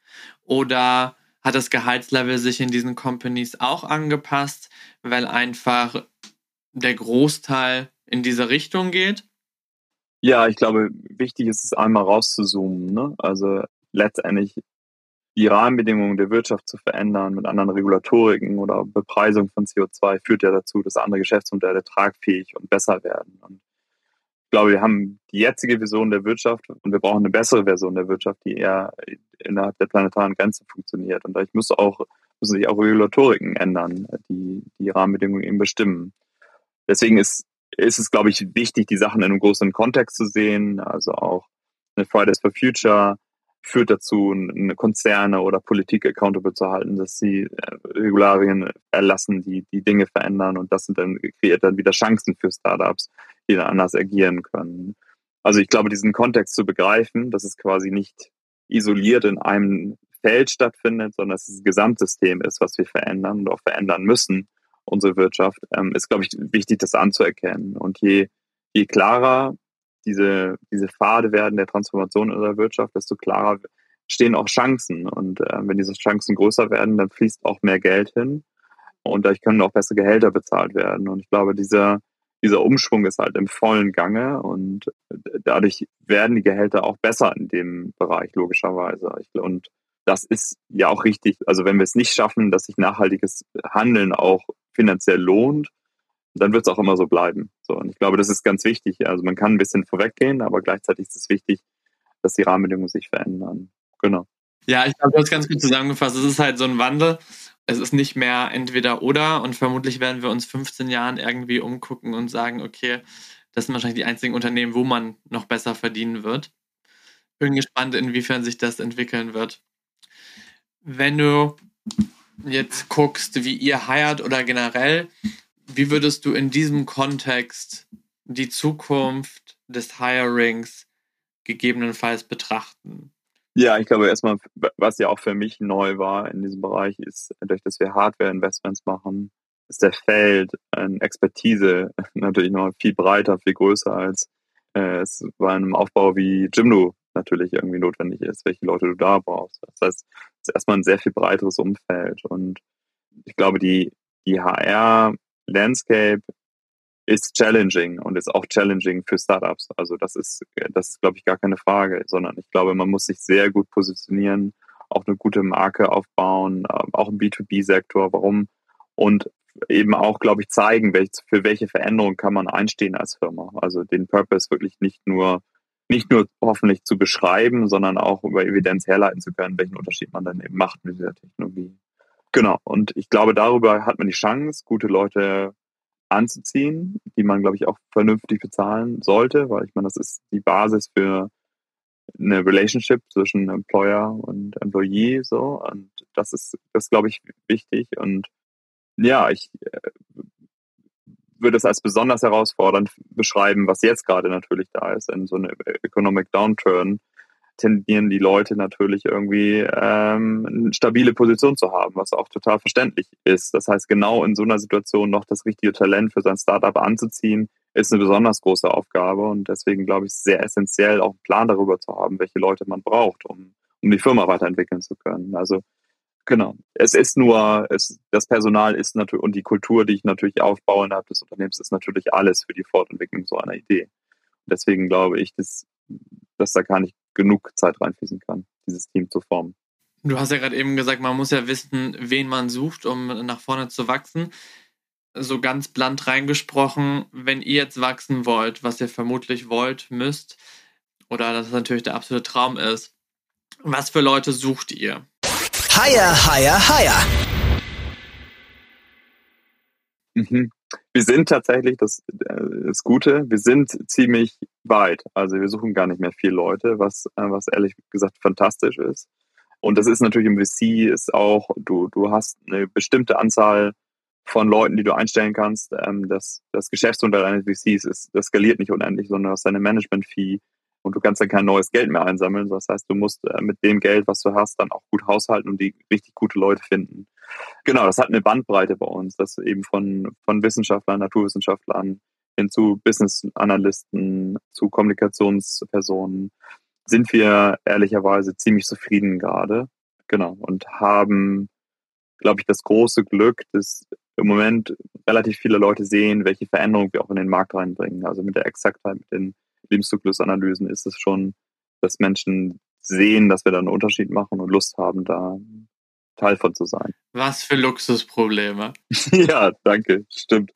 Speaker 2: Oder hat das Gehaltslevel sich in diesen Companies auch angepasst, weil einfach der Großteil in diese Richtung geht?
Speaker 3: Ja, ich glaube, wichtig ist es einmal rauszuzoomen. Ne? Also letztendlich, die Rahmenbedingungen der Wirtschaft zu verändern mit anderen Regulatoriken oder Bepreisung von CO2 führt ja dazu, dass andere Geschäftsmodelle tragfähig und besser werden. Und ich glaube, wir haben die jetzige Version der Wirtschaft und wir brauchen eine bessere Version der Wirtschaft, die eher innerhalb der planetaren Grenze funktioniert. Und dadurch muss auch, müssen sich auch Regulatoriken ändern, die die Rahmenbedingungen eben bestimmen. Deswegen ist, ist es, glaube ich, wichtig, die Sachen in einem größeren Kontext zu sehen. Also auch eine Fridays for Future führt dazu, eine Konzerne oder Politik accountable zu halten, dass sie äh, Regularien erlassen, die die Dinge verändern und das sind dann kreiert dann wieder Chancen für Startups, die dann anders agieren können. Also ich glaube, diesen Kontext zu begreifen, dass es quasi nicht isoliert in einem Feld stattfindet, sondern dass es ein Gesamtsystem ist, was wir verändern und auch verändern müssen, unsere Wirtschaft, ähm, ist, glaube ich, wichtig, das anzuerkennen. Und je, je klarer diese, diese Pfade werden der Transformation unserer Wirtschaft, desto klarer stehen auch Chancen. Und äh, wenn diese Chancen größer werden, dann fließt auch mehr Geld hin. Und dadurch können auch bessere Gehälter bezahlt werden. Und ich glaube, dieser, dieser Umschwung ist halt im vollen Gange und dadurch werden die Gehälter auch besser in dem Bereich, logischerweise. Und das ist ja auch richtig. Also wenn wir es nicht schaffen, dass sich nachhaltiges Handeln auch finanziell lohnt, dann wird es auch immer so bleiben. So, und ich glaube, das ist ganz wichtig. Also man kann ein bisschen vorweggehen, aber gleichzeitig ist es wichtig, dass die Rahmenbedingungen sich verändern. Genau.
Speaker 2: Ja, ich glaube, du hast ganz gut zusammengefasst. Es ist halt so ein Wandel. Es ist nicht mehr entweder oder und vermutlich werden wir uns 15 Jahren irgendwie umgucken und sagen, okay, das sind wahrscheinlich die einzigen Unternehmen, wo man noch besser verdienen wird. Bin gespannt, inwiefern sich das entwickeln wird. Wenn du jetzt guckst, wie ihr heiert oder generell, wie würdest du in diesem Kontext die Zukunft des Hirings gegebenenfalls betrachten?
Speaker 3: Ja, ich glaube erstmal, was ja auch für mich neu war in diesem Bereich, ist, dadurch, dass wir Hardware-Investments machen, ist der Feld an Expertise natürlich noch viel breiter, viel größer als äh, es bei einem Aufbau wie Jimdo natürlich irgendwie notwendig ist, welche Leute du da brauchst. Das heißt, es ist erstmal ein sehr viel breiteres Umfeld und ich glaube, die, die HR Landscape ist challenging und ist auch challenging für Startups. Also das ist, das ist, glaube ich, gar keine Frage, sondern ich glaube, man muss sich sehr gut positionieren, auch eine gute Marke aufbauen, ähm, auch im B2B-Sektor. Warum? Und eben auch, glaube ich, zeigen, für welche Veränderungen kann man einstehen als Firma. Also den Purpose wirklich nicht nur nicht nur hoffentlich zu beschreiben, sondern auch über Evidenz herleiten zu können, welchen Unterschied man dann eben macht mit dieser Technologie. Genau. Und ich glaube, darüber hat man die Chance, gute Leute anzuziehen, die man, glaube ich, auch vernünftig bezahlen sollte, weil ich meine, das ist die Basis für eine Relationship zwischen Employer und Employee, so. Und das ist, das glaube ich, wichtig. Und ja, ich äh, würde es als besonders herausfordernd beschreiben, was jetzt gerade natürlich da ist, in so einem Economic Downturn, tendieren die Leute natürlich irgendwie ähm, eine stabile Position zu haben, was auch total verständlich ist. Das heißt, genau in so einer Situation noch das richtige Talent für sein Startup anzuziehen, ist eine besonders große Aufgabe und deswegen glaube ich, sehr essentiell, auch einen Plan darüber zu haben, welche Leute man braucht, um, um die Firma weiterentwickeln zu können. Also genau, es ist nur, es, das Personal ist natürlich und die Kultur, die ich natürlich aufbaue innerhalb des Unternehmens, ist natürlich alles für die Fortentwicklung so einer Idee. Deswegen glaube ich, dass, dass da gar nicht genug Zeit reinfließen kann, dieses Team zu formen.
Speaker 2: Du hast ja gerade eben gesagt, man muss ja wissen, wen man sucht, um nach vorne zu wachsen. So ganz bland reingesprochen, wenn ihr jetzt wachsen wollt, was ihr vermutlich wollt, müsst, oder das natürlich der absolute Traum ist, was für Leute sucht ihr?
Speaker 1: Higher, higher, higher.
Speaker 3: Mhm. Wir sind tatsächlich, das, äh, das Gute, wir sind ziemlich weit. Also wir suchen gar nicht mehr viele Leute, was, äh, was ehrlich gesagt fantastisch ist. Und das ist natürlich im VC ist auch, du, du hast eine bestimmte Anzahl von Leuten, die du einstellen kannst. Ähm, das, das Geschäftsmodell eines VCs ist, das skaliert nicht unendlich, sondern du hast deine Management-Fee und du kannst dann kein neues Geld mehr einsammeln. Das heißt, du musst äh, mit dem Geld, was du hast, dann auch gut haushalten und die richtig gute Leute finden. Genau, das hat eine Bandbreite bei uns, das eben von, von Wissenschaftlern, Naturwissenschaftlern hin zu Business-Analysten, zu Kommunikationspersonen sind wir ehrlicherweise ziemlich zufrieden gerade. Genau, und haben, glaube ich, das große Glück, dass im Moment relativ viele Leute sehen, welche Veränderungen wir auch in den Markt reinbringen. Also mit der Exaktheit, mit den Lebenszyklusanalysen ist es schon, dass Menschen sehen, dass wir da einen Unterschied machen und Lust haben, da Teil von zu sein.
Speaker 2: Was für Luxusprobleme.
Speaker 3: ja, danke, stimmt.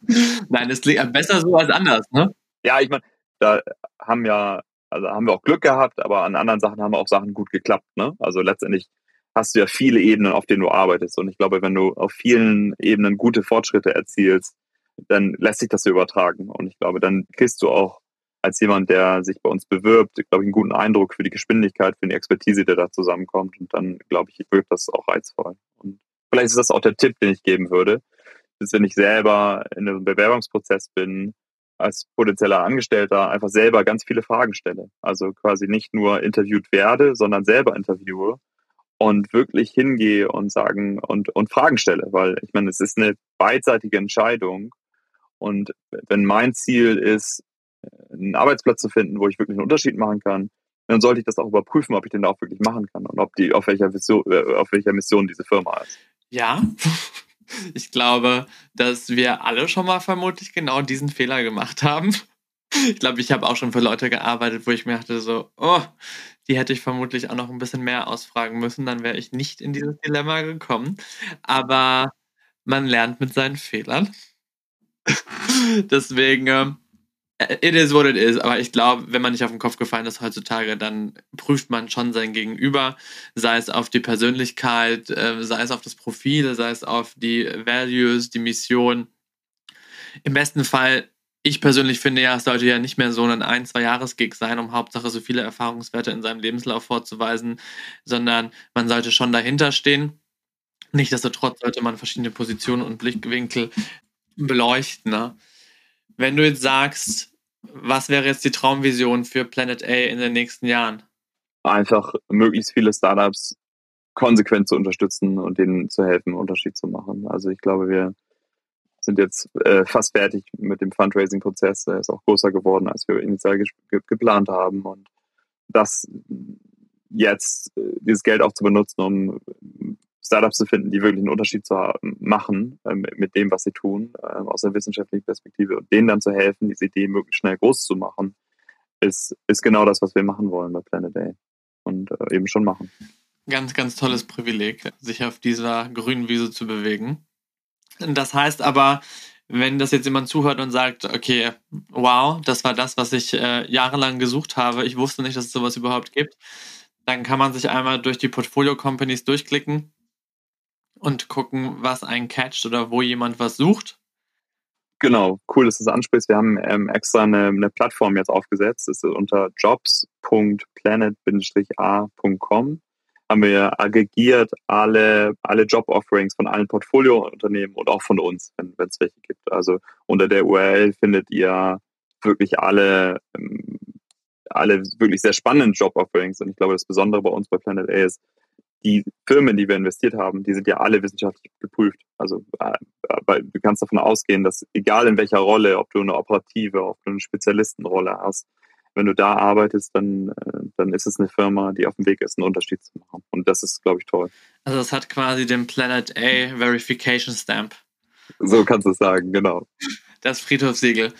Speaker 2: Nein, es klingt besser so als anders, ne?
Speaker 3: Ja, ich meine, da haben ja, also haben wir auch Glück gehabt, aber an anderen Sachen haben auch Sachen gut geklappt, ne? Also letztendlich hast du ja viele Ebenen, auf denen du arbeitest. Und ich glaube, wenn du auf vielen Ebenen gute Fortschritte erzielst, dann lässt sich das übertragen. Und ich glaube, dann kriegst du auch als jemand, der sich bei uns bewirbt, glaube ich, einen guten Eindruck für die Geschwindigkeit, für die Expertise, die da zusammenkommt. Und dann, glaube ich, wirkt das auch reizvoll. Und vielleicht ist das auch der Tipp, den ich geben würde, dass wenn ich selber in einem Bewerbungsprozess bin, als potenzieller Angestellter einfach selber ganz viele Fragen stelle. Also quasi nicht nur interviewt werde, sondern selber interviewe und wirklich hingehe und sagen und, und Fragen stelle, weil ich meine, es ist eine beidseitige Entscheidung. Und wenn mein Ziel ist, einen Arbeitsplatz zu finden, wo ich wirklich einen Unterschied machen kann, dann sollte ich das auch überprüfen, ob ich den da auch wirklich machen kann und ob die auf welcher Mission, äh, auf welcher Mission diese Firma ist.
Speaker 2: Ja, ich glaube, dass wir alle schon mal vermutlich genau diesen Fehler gemacht haben. Ich glaube, ich habe auch schon für Leute gearbeitet, wo ich mir dachte so, oh, die hätte ich vermutlich auch noch ein bisschen mehr ausfragen müssen, dann wäre ich nicht in dieses Dilemma gekommen. Aber man lernt mit seinen Fehlern. Deswegen, ähm, it is what it is. Aber ich glaube, wenn man nicht auf den Kopf gefallen ist heutzutage, dann prüft man schon sein Gegenüber, sei es auf die Persönlichkeit, äh, sei es auf das Profil, sei es auf die Values, die Mission. Im besten Fall ich persönlich finde ja, es sollte ja nicht mehr so ein ein-, zwei Jahres-Gig sein, um Hauptsache so viele Erfahrungswerte in seinem Lebenslauf vorzuweisen, sondern man sollte schon dahinter stehen. Nichtsdestotrotz sollte man verschiedene Positionen und Blickwinkel beleuchten. Ne? Wenn du jetzt sagst, was wäre jetzt die Traumvision für Planet A in den nächsten Jahren?
Speaker 3: Einfach möglichst viele Startups konsequent zu unterstützen und denen zu helfen, einen Unterschied zu machen. Also ich glaube, wir sind jetzt äh, fast fertig mit dem Fundraising-Prozess. Er ist auch größer geworden, als wir initial ge geplant haben. Und das jetzt, äh, dieses Geld auch zu benutzen, um Startups zu finden, die wirklich einen Unterschied zu haben, machen äh, mit dem, was sie tun, äh, aus der wissenschaftlichen Perspektive und denen dann zu helfen, diese Idee möglichst schnell groß zu machen, ist, ist genau das, was wir machen wollen bei Planet A und äh, eben schon machen.
Speaker 2: Ganz, ganz tolles Privileg, sich auf dieser grünen Wiese zu bewegen. Das heißt aber, wenn das jetzt jemand zuhört und sagt, okay, wow, das war das, was ich äh, jahrelang gesucht habe, ich wusste nicht, dass es sowas überhaupt gibt, dann kann man sich einmal durch die Portfolio-Companies durchklicken und gucken, was einen catcht oder wo jemand was sucht.
Speaker 3: Genau, cool, dass du es ansprichst. Wir haben ähm, extra eine, eine, Plattform jetzt aufgesetzt. Das ist unter jobs.planet-a.com haben wir aggregiert alle, alle Job-Offerings von allen Portfoliounternehmen und auch von uns, wenn es welche gibt. Also unter der URL findet ihr wirklich alle, ähm, alle wirklich sehr spannenden Job-Offerings. Und ich glaube, das Besondere bei uns bei Planet A ist, die Firmen, die wir investiert haben, die sind ja alle wissenschaftlich geprüft. Also äh, du kannst davon ausgehen, dass egal in welcher Rolle, ob du eine operative, ob du eine Spezialistenrolle hast, wenn du da arbeitest, dann, äh, dann ist es eine Firma, die auf dem Weg ist, einen Unterschied zu machen. Und das ist, glaube ich, toll.
Speaker 2: Also es hat quasi den Planet A Verification Stamp.
Speaker 3: So kannst du es sagen, genau.
Speaker 2: Das Friedhofssiegel.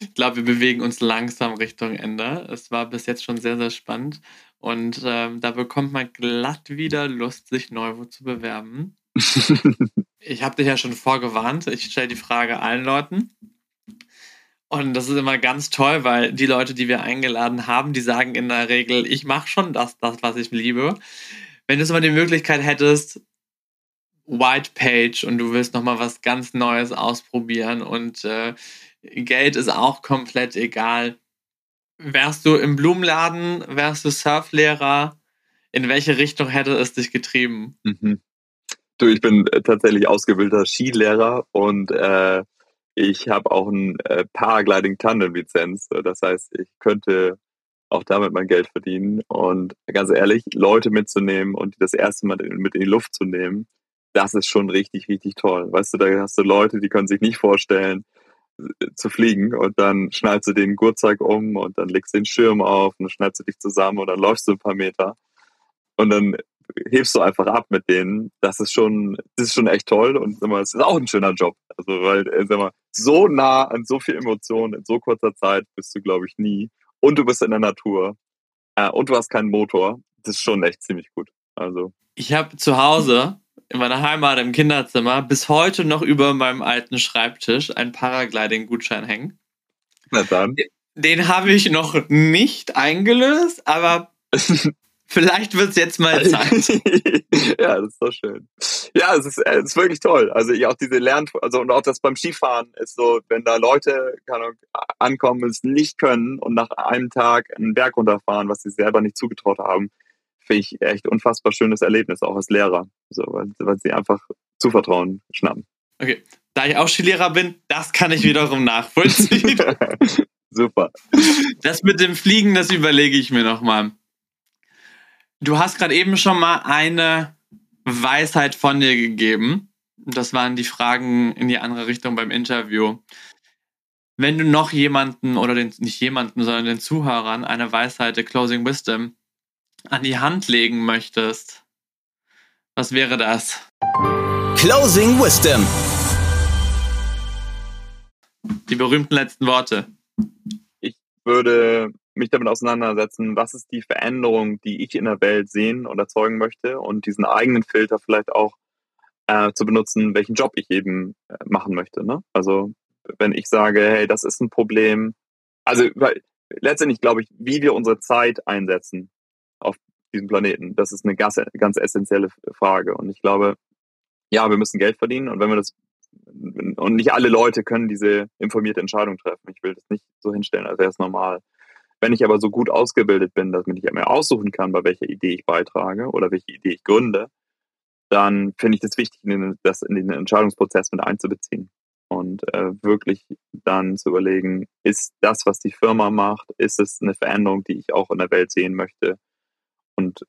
Speaker 2: Ich glaube, wir bewegen uns langsam Richtung Ende. Es war bis jetzt schon sehr, sehr spannend. Und ähm, da bekommt man glatt wieder Lust, sich neu zu bewerben. ich habe dich ja schon vorgewarnt. Ich stelle die Frage allen Leuten. Und das ist immer ganz toll, weil die Leute, die wir eingeladen haben, die sagen in der Regel, ich mache schon das, das, was ich liebe. Wenn du jetzt mal die Möglichkeit hättest, White Page und du willst nochmal was ganz Neues ausprobieren und äh, Geld ist auch komplett egal. Wärst du im Blumenladen, wärst du Surflehrer? In welche Richtung hätte es dich getrieben?
Speaker 3: Mhm. Du, ich bin äh, tatsächlich ausgebildeter Skilehrer und äh, ich habe auch ein äh, Paragliding Tandem Lizenz. Das heißt, ich könnte auch damit mein Geld verdienen. Und ganz ehrlich, Leute mitzunehmen und das erste Mal mit in die Luft zu nehmen, das ist schon richtig, richtig toll. Weißt du, da hast du Leute, die können sich nicht vorstellen, zu fliegen und dann schnallst du den Gurtzeug um und dann legst du den Schirm auf und dann schnallst du dich zusammen und dann läufst du ein paar Meter. Und dann hebst du einfach ab mit denen. Das ist schon, das ist schon echt toll und mal, es ist auch ein schöner Job. Also weil, äh, sag mal, so nah an so viel Emotionen in so kurzer Zeit bist du, glaube ich, nie. Und du bist in der Natur. äh, und du hast keinen Motor. Das ist schon echt ziemlich gut. Also.
Speaker 2: Ich habe zu Hause in meiner Heimat im Kinderzimmer bis heute noch über meinem alten Schreibtisch einen Paragliding-Gutschein hängen.
Speaker 3: Na dann.
Speaker 2: Den habe ich noch nicht eingelöst, aber vielleicht wird es jetzt mal Zeit.
Speaker 3: ja, das ist doch schön. Ja, es ist, es ist wirklich toll. Also ich auch diese Lern, also und auch das beim Skifahren ist so, wenn da Leute keine ankommen, es nicht können und nach einem Tag einen Berg runterfahren, was sie selber nicht zugetraut haben, finde ich echt unfassbar schönes Erlebnis, auch als Lehrer. So, weil, weil sie einfach Zuvertrauen schnappen.
Speaker 2: Okay. Da ich auch Skilehrer bin, das kann ich wiederum nachvollziehen.
Speaker 3: Super.
Speaker 2: Das mit dem Fliegen, das überlege ich mir nochmal. Du hast gerade eben schon mal eine Weisheit von dir gegeben. Das waren die Fragen in die andere Richtung beim Interview. Wenn du noch jemanden oder den, nicht jemanden, sondern den Zuhörern eine Weisheit, der Closing Wisdom, an die Hand legen möchtest, was wäre das?
Speaker 1: Closing Wisdom.
Speaker 2: Die berühmten letzten Worte.
Speaker 3: Ich würde mich damit auseinandersetzen, was ist die Veränderung, die ich in der Welt sehen und erzeugen möchte und diesen eigenen Filter vielleicht auch äh, zu benutzen, welchen Job ich eben äh, machen möchte. Ne? Also wenn ich sage, hey, das ist ein Problem, also weil, letztendlich glaube ich, wie wir unsere Zeit einsetzen auf diesem Planeten, das ist eine ganz, ganz essentielle Frage. Und ich glaube, ja, wir müssen Geld verdienen und wenn wir das und nicht alle Leute können diese informierte Entscheidung treffen. Ich will das nicht so hinstellen, als wäre es normal. Wenn ich aber so gut ausgebildet bin, dass ich mir aussuchen kann, bei welcher Idee ich beitrage oder welche Idee ich gründe, dann finde ich das wichtig, das in den Entscheidungsprozess mit einzubeziehen und äh, wirklich dann zu überlegen, ist das, was die Firma macht, ist es eine Veränderung, die ich auch in der Welt sehen möchte und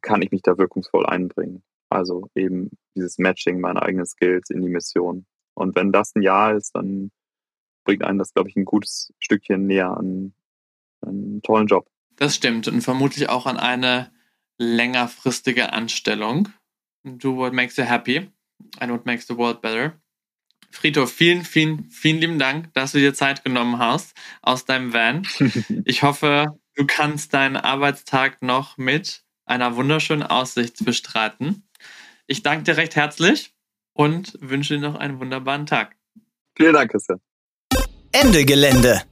Speaker 3: kann ich mich da wirkungsvoll einbringen. Also eben dieses Matching meiner eigenen Skills in die Mission. Und wenn das ein Ja ist, dann bringt einen das, glaube ich, ein gutes Stückchen näher an, einen tollen Job.
Speaker 2: Das stimmt und vermutlich auch an eine längerfristige Anstellung. Do what makes you happy and what makes the world better. Friedhof, vielen, vielen, vielen lieben Dank, dass du dir Zeit genommen hast aus deinem Van. Ich hoffe, du kannst deinen Arbeitstag noch mit einer wunderschönen Aussicht bestreiten. Ich danke dir recht herzlich und wünsche dir noch einen wunderbaren Tag.
Speaker 3: Vielen Dank, Christian.
Speaker 1: Ende Gelände.